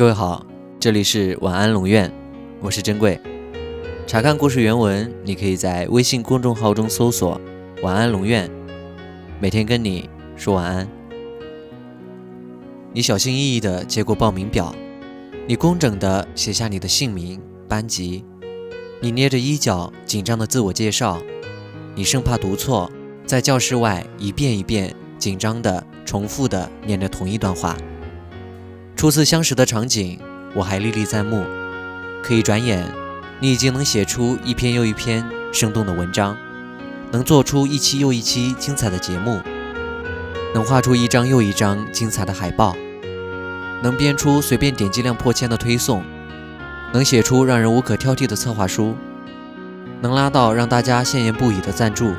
各位好，这里是晚安龙院，我是珍贵。查看故事原文，你可以在微信公众号中搜索“晚安龙院”，每天跟你说晚安。你小心翼翼地接过报名表，你工整地写下你的姓名、班级，你捏着衣角紧张地自我介绍，你生怕读错，在教室外一遍一遍紧张地重复地念着同一段话。初次相识的场景，我还历历在目。可一转眼，你已经能写出一篇又一篇生动的文章，能做出一期又一期精彩的节目，能画出一张又一张精彩的海报，能编出随便点击量破千的推送，能写出让人无可挑剔的策划书，能拉到让大家羡艳不已的赞助，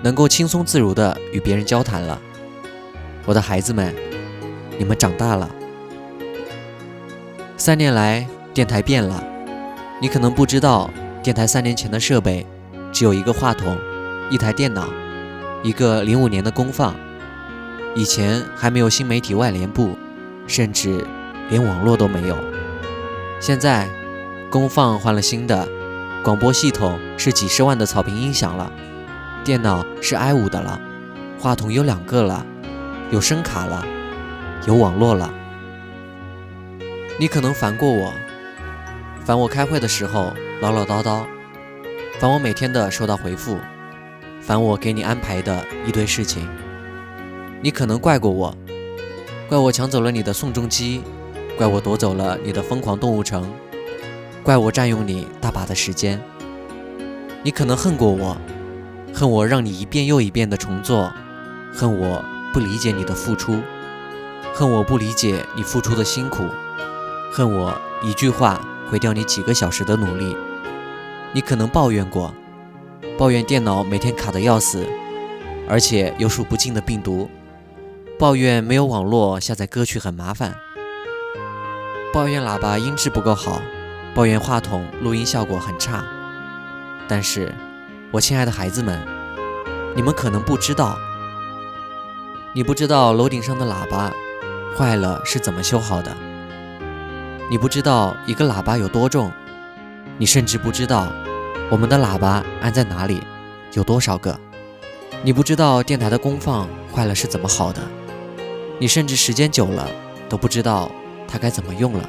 能够轻松自如地与别人交谈了。我的孩子们，你们长大了。三年来，电台变了。你可能不知道，电台三年前的设备只有一个话筒、一台电脑、一个零五年的功放。以前还没有新媒体外联部，甚至连网络都没有。现在，功放换了新的，广播系统是几十万的草坪音响了，电脑是 i 五的了，话筒有两个了，有声卡了，有网络了。你可能烦过我，烦我开会的时候唠唠叨叨，烦我每天的收到回复，烦我给你安排的一堆事情。你可能怪过我，怪我抢走了你的宋仲基，怪我夺走了你的疯狂动物城，怪我占用你大把的时间。你可能恨过我，恨我让你一遍又一遍的重做，恨我不理解你的付出，恨我不理解你付出的辛苦。恨我一句话毁掉你几个小时的努力，你可能抱怨过，抱怨电脑每天卡得要死，而且有数不尽的病毒，抱怨没有网络下载歌曲很麻烦，抱怨喇叭音质不够好，抱怨话筒录音效果很差。但是，我亲爱的孩子们，你们可能不知道，你不知道楼顶上的喇叭坏了是怎么修好的。你不知道一个喇叭有多重，你甚至不知道我们的喇叭安在哪里，有多少个。你不知道电台的功放坏了是怎么好的，你甚至时间久了都不知道它该怎么用了，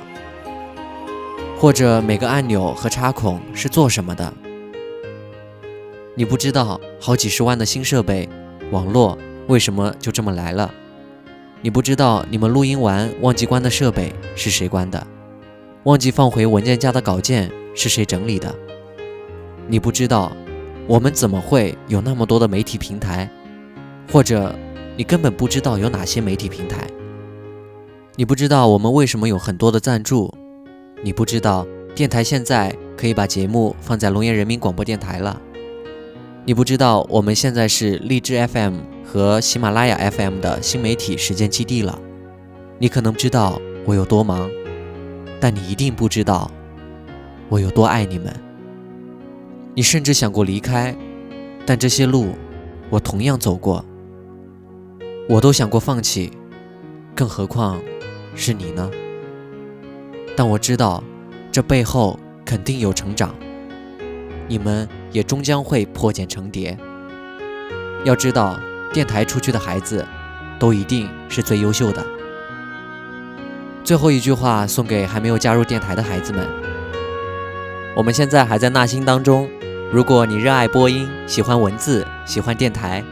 或者每个按钮和插孔是做什么的。你不知道好几十万的新设备、网络为什么就这么来了。你不知道你们录音完忘记关的设备是谁关的。忘记放回文件夹的稿件是谁整理的？你不知道，我们怎么会有那么多的媒体平台？或者你根本不知道有哪些媒体平台？你不知道我们为什么有很多的赞助？你不知道电台现在可以把节目放在龙岩人民广播电台了？你不知道我们现在是荔枝 FM 和喜马拉雅 FM 的新媒体实践基地了？你可能知道我有多忙。但你一定不知道我有多爱你们。你甚至想过离开，但这些路我同样走过。我都想过放弃，更何况是你呢？但我知道这背后肯定有成长，你们也终将会破茧成蝶。要知道，电台出去的孩子都一定是最优秀的。最后一句话送给还没有加入电台的孩子们：我们现在还在纳新当中。如果你热爱播音，喜欢文字，喜欢电台，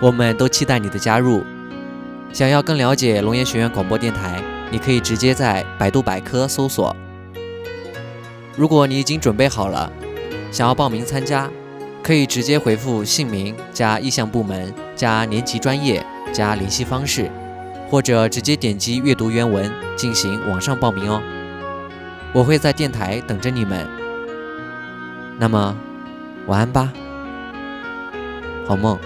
我们都期待你的加入。想要更了解龙岩学院广播电台，你可以直接在百度百科搜索。如果你已经准备好了，想要报名参加，可以直接回复姓名加意向部门加年级专业加联系方式。或者直接点击阅读原文进行网上报名哦，我会在电台等着你们。那么，晚安吧，好梦。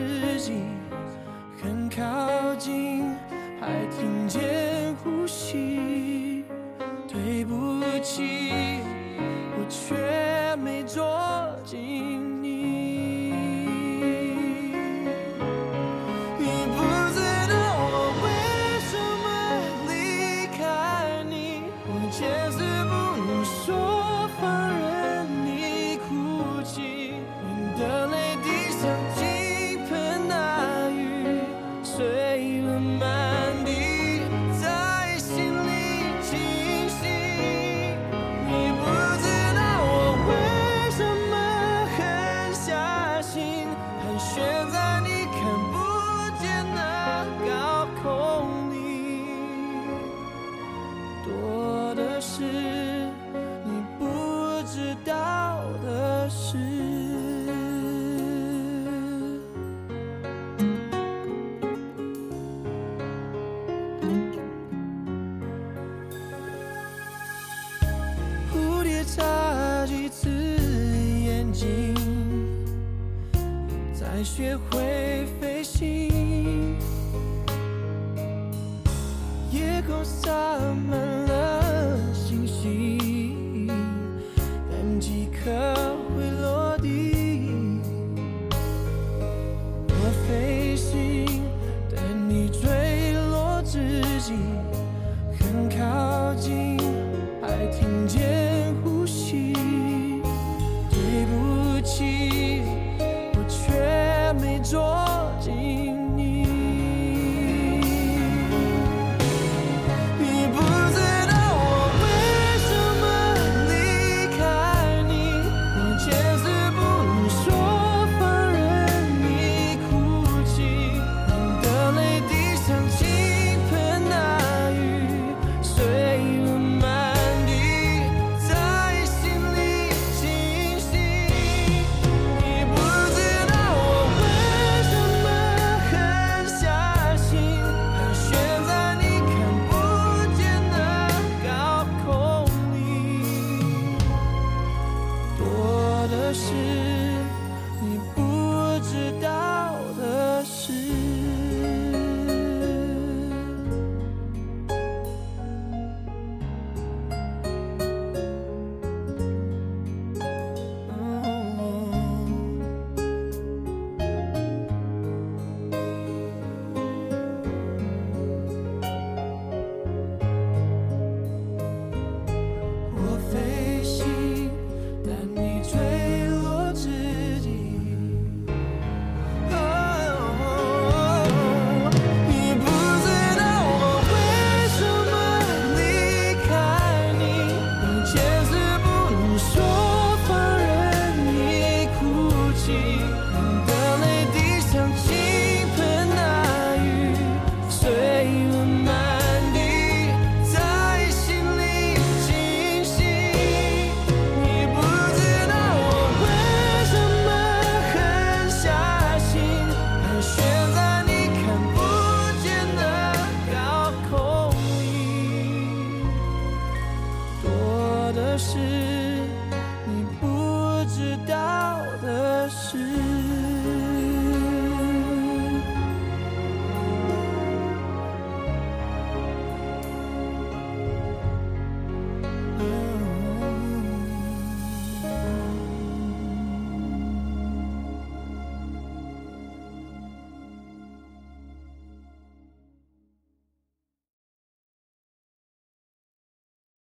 自己很靠近还听见呼吸对不起。才学会飞行。夜空洒。